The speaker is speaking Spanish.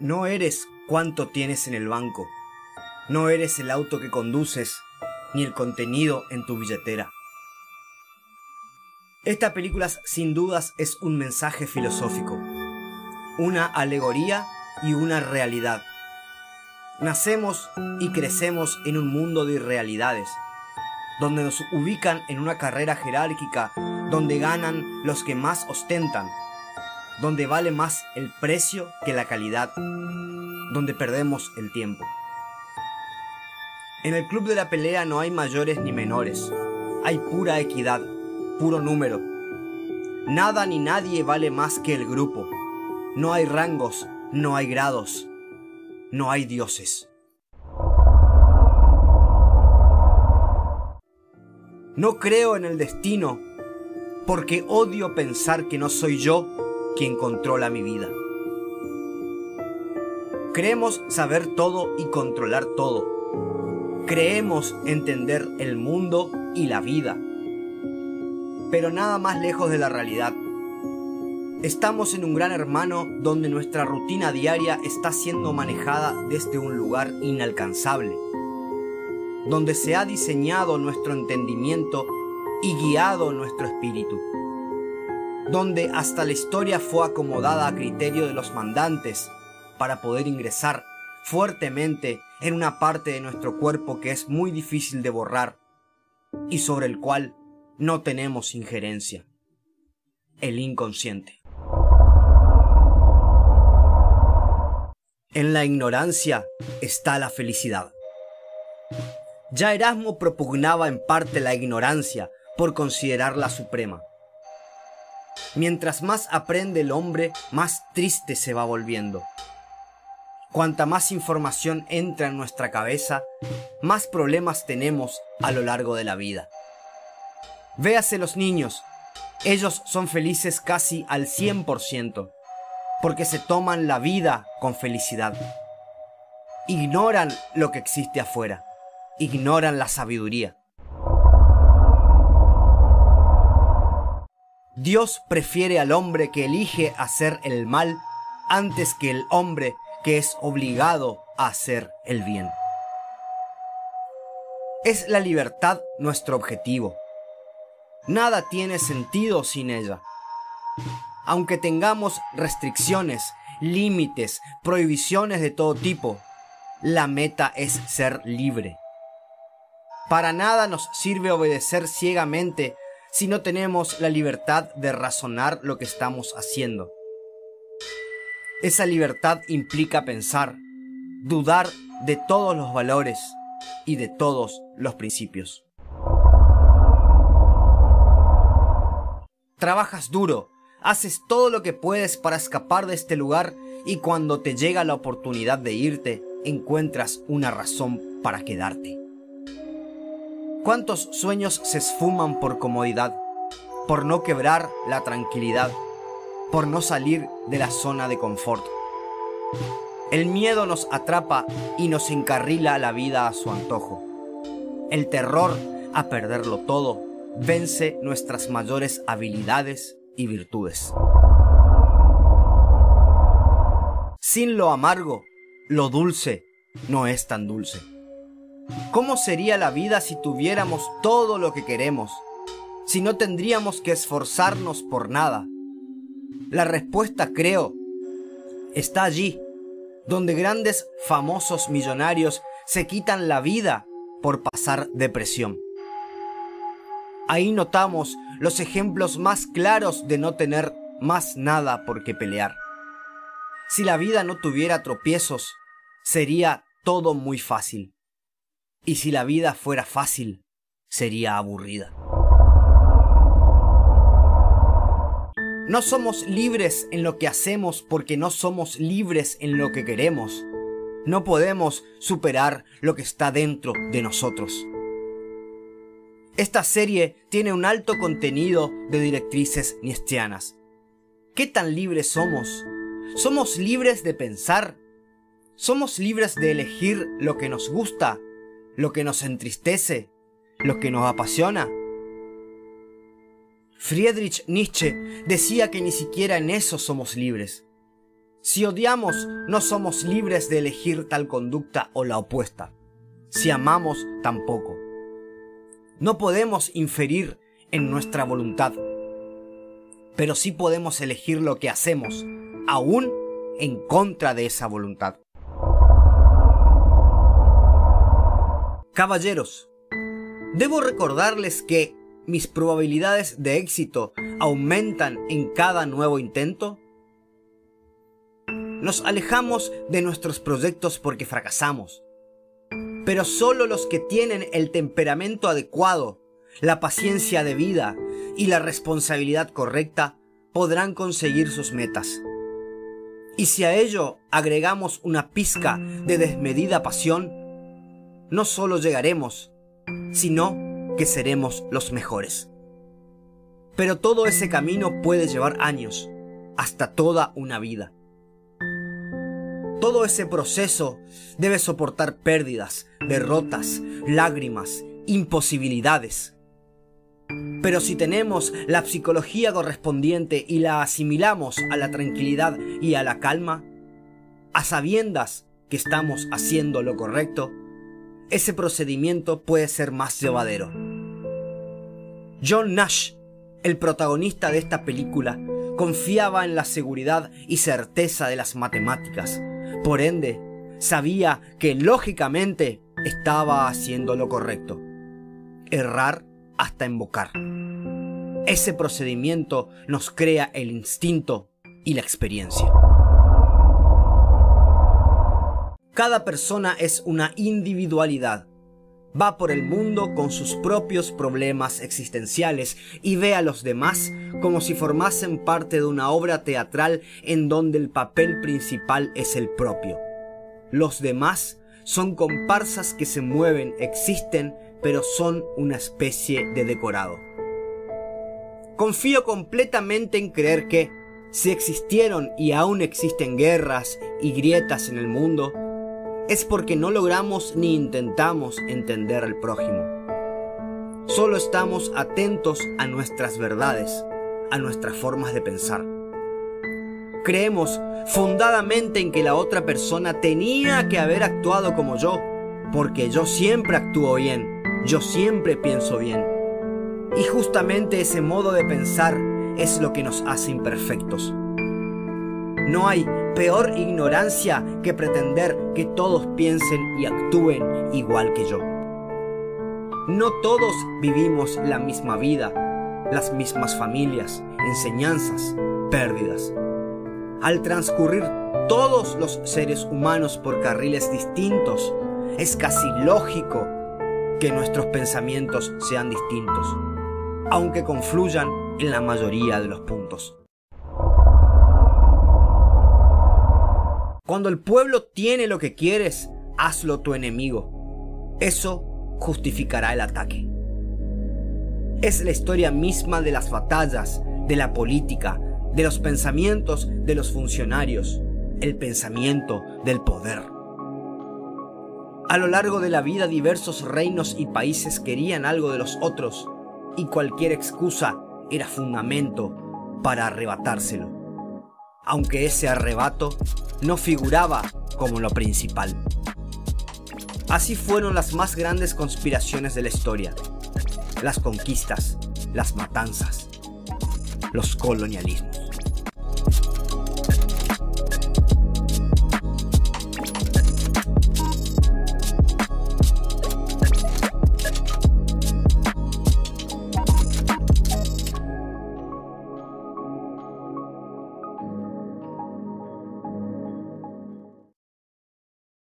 No eres cuánto tienes en el banco. No eres el auto que conduces, ni el contenido en tu billetera. Esta película sin dudas es un mensaje filosófico, una alegoría y una realidad. Nacemos y crecemos en un mundo de irrealidades, donde nos ubican en una carrera jerárquica, donde ganan los que más ostentan, donde vale más el precio que la calidad, donde perdemos el tiempo. En el club de la pelea no hay mayores ni menores, hay pura equidad, puro número. Nada ni nadie vale más que el grupo. No hay rangos, no hay grados, no hay dioses. No creo en el destino porque odio pensar que no soy yo quien controla mi vida. Creemos saber todo y controlar todo. Creemos entender el mundo y la vida. Pero nada más lejos de la realidad. Estamos en un gran hermano donde nuestra rutina diaria está siendo manejada desde un lugar inalcanzable donde se ha diseñado nuestro entendimiento y guiado nuestro espíritu, donde hasta la historia fue acomodada a criterio de los mandantes para poder ingresar fuertemente en una parte de nuestro cuerpo que es muy difícil de borrar y sobre el cual no tenemos injerencia, el inconsciente. En la ignorancia está la felicidad. Ya Erasmo propugnaba en parte la ignorancia por considerarla suprema. Mientras más aprende el hombre, más triste se va volviendo. Cuanta más información entra en nuestra cabeza, más problemas tenemos a lo largo de la vida. Véase los niños, ellos son felices casi al 100%, porque se toman la vida con felicidad. Ignoran lo que existe afuera ignoran la sabiduría. Dios prefiere al hombre que elige hacer el mal antes que el hombre que es obligado a hacer el bien. Es la libertad nuestro objetivo. Nada tiene sentido sin ella. Aunque tengamos restricciones, límites, prohibiciones de todo tipo, la meta es ser libre. Para nada nos sirve obedecer ciegamente si no tenemos la libertad de razonar lo que estamos haciendo. Esa libertad implica pensar, dudar de todos los valores y de todos los principios. Trabajas duro, haces todo lo que puedes para escapar de este lugar y cuando te llega la oportunidad de irte, encuentras una razón para quedarte. ¿Cuántos sueños se esfuman por comodidad, por no quebrar la tranquilidad, por no salir de la zona de confort? El miedo nos atrapa y nos encarrila la vida a su antojo. El terror a perderlo todo vence nuestras mayores habilidades y virtudes. Sin lo amargo, lo dulce no es tan dulce. ¿Cómo sería la vida si tuviéramos todo lo que queremos? Si no tendríamos que esforzarnos por nada. La respuesta, creo, está allí, donde grandes famosos millonarios se quitan la vida por pasar depresión. Ahí notamos los ejemplos más claros de no tener más nada por qué pelear. Si la vida no tuviera tropiezos, sería todo muy fácil. Y si la vida fuera fácil, sería aburrida. No somos libres en lo que hacemos porque no somos libres en lo que queremos. No podemos superar lo que está dentro de nosotros. Esta serie tiene un alto contenido de directrices niestianas. ¿Qué tan libres somos? ¿Somos libres de pensar? ¿Somos libres de elegir lo que nos gusta lo que nos entristece, lo que nos apasiona. Friedrich Nietzsche decía que ni siquiera en eso somos libres. Si odiamos, no somos libres de elegir tal conducta o la opuesta. Si amamos, tampoco. No podemos inferir en nuestra voluntad, pero sí podemos elegir lo que hacemos, aún en contra de esa voluntad. Caballeros, debo recordarles que mis probabilidades de éxito aumentan en cada nuevo intento. Nos alejamos de nuestros proyectos porque fracasamos, pero solo los que tienen el temperamento adecuado, la paciencia de vida y la responsabilidad correcta podrán conseguir sus metas. Y si a ello agregamos una pizca de desmedida pasión, no solo llegaremos, sino que seremos los mejores. Pero todo ese camino puede llevar años, hasta toda una vida. Todo ese proceso debe soportar pérdidas, derrotas, lágrimas, imposibilidades. Pero si tenemos la psicología correspondiente y la asimilamos a la tranquilidad y a la calma, a sabiendas que estamos haciendo lo correcto, ese procedimiento puede ser más llevadero. John Nash, el protagonista de esta película, confiaba en la seguridad y certeza de las matemáticas. Por ende, sabía que lógicamente estaba haciendo lo correcto. Errar hasta invocar. Ese procedimiento nos crea el instinto y la experiencia. Cada persona es una individualidad. Va por el mundo con sus propios problemas existenciales y ve a los demás como si formasen parte de una obra teatral en donde el papel principal es el propio. Los demás son comparsas que se mueven, existen, pero son una especie de decorado. Confío completamente en creer que, si existieron y aún existen guerras y grietas en el mundo, es porque no logramos ni intentamos entender al prójimo. Solo estamos atentos a nuestras verdades, a nuestras formas de pensar. Creemos fundadamente en que la otra persona tenía que haber actuado como yo, porque yo siempre actúo bien, yo siempre pienso bien. Y justamente ese modo de pensar es lo que nos hace imperfectos. No hay peor ignorancia que pretender que todos piensen y actúen igual que yo. No todos vivimos la misma vida, las mismas familias, enseñanzas, pérdidas. Al transcurrir todos los seres humanos por carriles distintos, es casi lógico que nuestros pensamientos sean distintos, aunque confluyan en la mayoría de los puntos. Cuando el pueblo tiene lo que quieres, hazlo tu enemigo. Eso justificará el ataque. Es la historia misma de las batallas, de la política, de los pensamientos de los funcionarios, el pensamiento del poder. A lo largo de la vida diversos reinos y países querían algo de los otros y cualquier excusa era fundamento para arrebatárselo aunque ese arrebato no figuraba como lo principal. Así fueron las más grandes conspiraciones de la historia, las conquistas, las matanzas, los colonialismos.